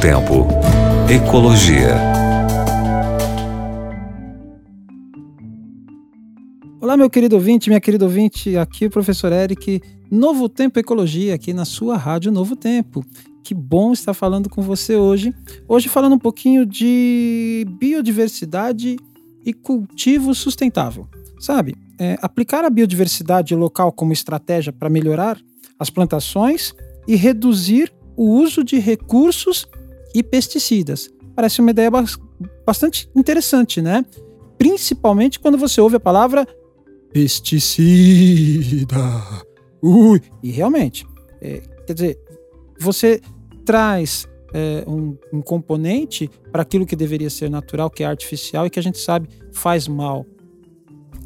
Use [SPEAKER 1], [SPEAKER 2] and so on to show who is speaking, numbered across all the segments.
[SPEAKER 1] Tempo. Ecologia.
[SPEAKER 2] Olá, meu querido ouvinte, minha querida ouvinte, aqui o professor Eric, Novo Tempo Ecologia, aqui na sua rádio Novo Tempo. Que bom estar falando com você hoje. Hoje falando um pouquinho de biodiversidade e cultivo sustentável. Sabe, é, aplicar a biodiversidade local como estratégia para melhorar as plantações e reduzir o uso de recursos e pesticidas. Parece uma ideia bastante interessante, né? Principalmente quando você ouve a palavra pesticida. Ui! E realmente, é, quer dizer, você traz é, um, um componente para aquilo que deveria ser natural, que é artificial e que a gente sabe faz mal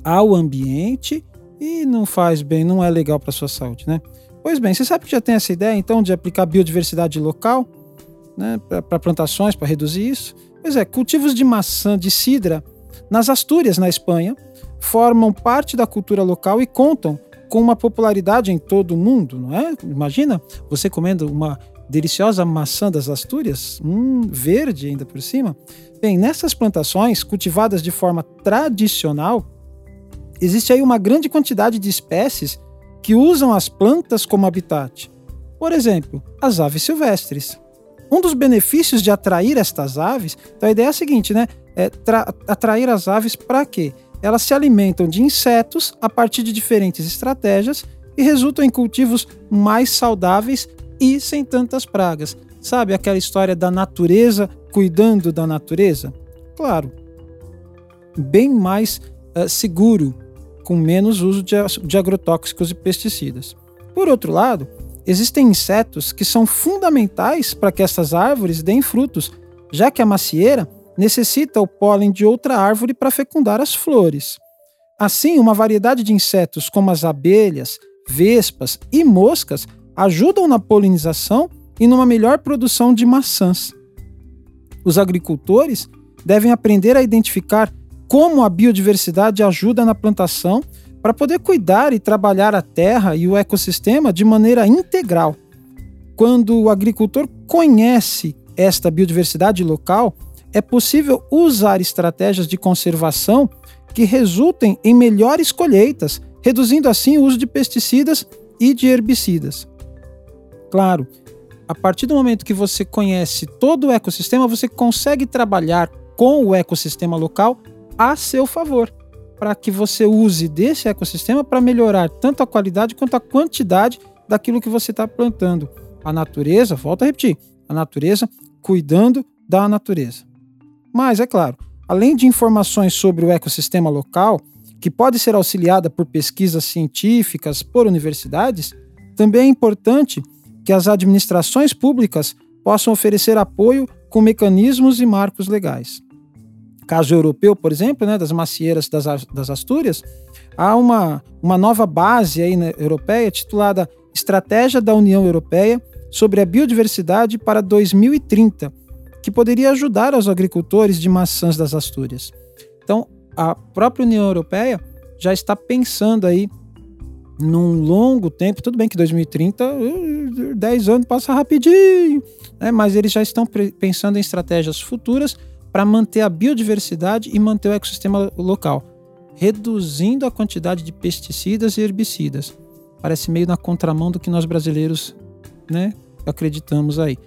[SPEAKER 2] ao ambiente e não faz bem, não é legal para sua saúde, né? Pois bem, você sabe que já tem essa ideia então de aplicar biodiversidade local né, para plantações, para reduzir isso? Pois é, cultivos de maçã de cidra nas Astúrias, na Espanha, formam parte da cultura local e contam com uma popularidade em todo o mundo, não é? Imagina você comendo uma deliciosa maçã das Astúrias, hum, verde ainda por cima. Bem, nessas plantações cultivadas de forma tradicional, existe aí uma grande quantidade de espécies que usam as plantas como habitat. Por exemplo, as aves silvestres. Um dos benefícios de atrair estas aves, então a ideia é a seguinte, né? É atrair as aves para quê? Elas se alimentam de insetos a partir de diferentes estratégias e resultam em cultivos mais saudáveis e sem tantas pragas. Sabe aquela história da natureza cuidando da natureza? Claro, bem mais uh, seguro com menos uso de, de agrotóxicos e pesticidas. Por outro lado, existem insetos que são fundamentais para que essas árvores deem frutos, já que a macieira necessita o pólen de outra árvore para fecundar as flores. Assim, uma variedade de insetos como as abelhas, vespas e moscas ajudam na polinização e numa melhor produção de maçãs. Os agricultores devem aprender a identificar como a biodiversidade ajuda na plantação para poder cuidar e trabalhar a terra e o ecossistema de maneira integral. Quando o agricultor conhece esta biodiversidade local, é possível usar estratégias de conservação que resultem em melhores colheitas, reduzindo assim o uso de pesticidas e de herbicidas. Claro, a partir do momento que você conhece todo o ecossistema, você consegue trabalhar com o ecossistema local a seu favor, para que você use desse ecossistema para melhorar tanto a qualidade quanto a quantidade daquilo que você está plantando. A natureza, volto a repetir, a natureza cuidando da natureza. Mas, é claro, além de informações sobre o ecossistema local, que pode ser auxiliada por pesquisas científicas por universidades, também é importante que as administrações públicas possam oferecer apoio com mecanismos e marcos legais caso europeu, por exemplo, né, das macieiras das, das Astúrias, há uma, uma nova base aí na, europeia titulada Estratégia da União Europeia sobre a Biodiversidade para 2030, que poderia ajudar os agricultores de maçãs das Astúrias. Então, a própria União Europeia já está pensando aí num longo tempo, tudo bem que 2030, 10 anos passa rapidinho, né? mas eles já estão pensando em estratégias futuras para manter a biodiversidade e manter o ecossistema local, reduzindo a quantidade de pesticidas e herbicidas. Parece meio na contramão do que nós brasileiros né, acreditamos aí.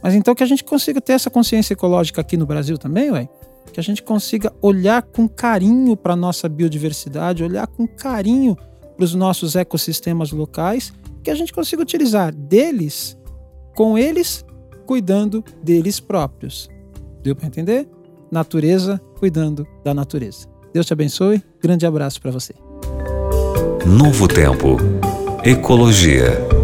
[SPEAKER 2] Mas então que a gente consiga ter essa consciência ecológica aqui no Brasil também, ué? que a gente consiga olhar com carinho para a nossa biodiversidade, olhar com carinho para os nossos ecossistemas locais, que a gente consiga utilizar deles, com eles, cuidando deles próprios. Deu para entender? Natureza cuidando da natureza. Deus te abençoe. Grande abraço para você.
[SPEAKER 1] Novo Tempo. Ecologia.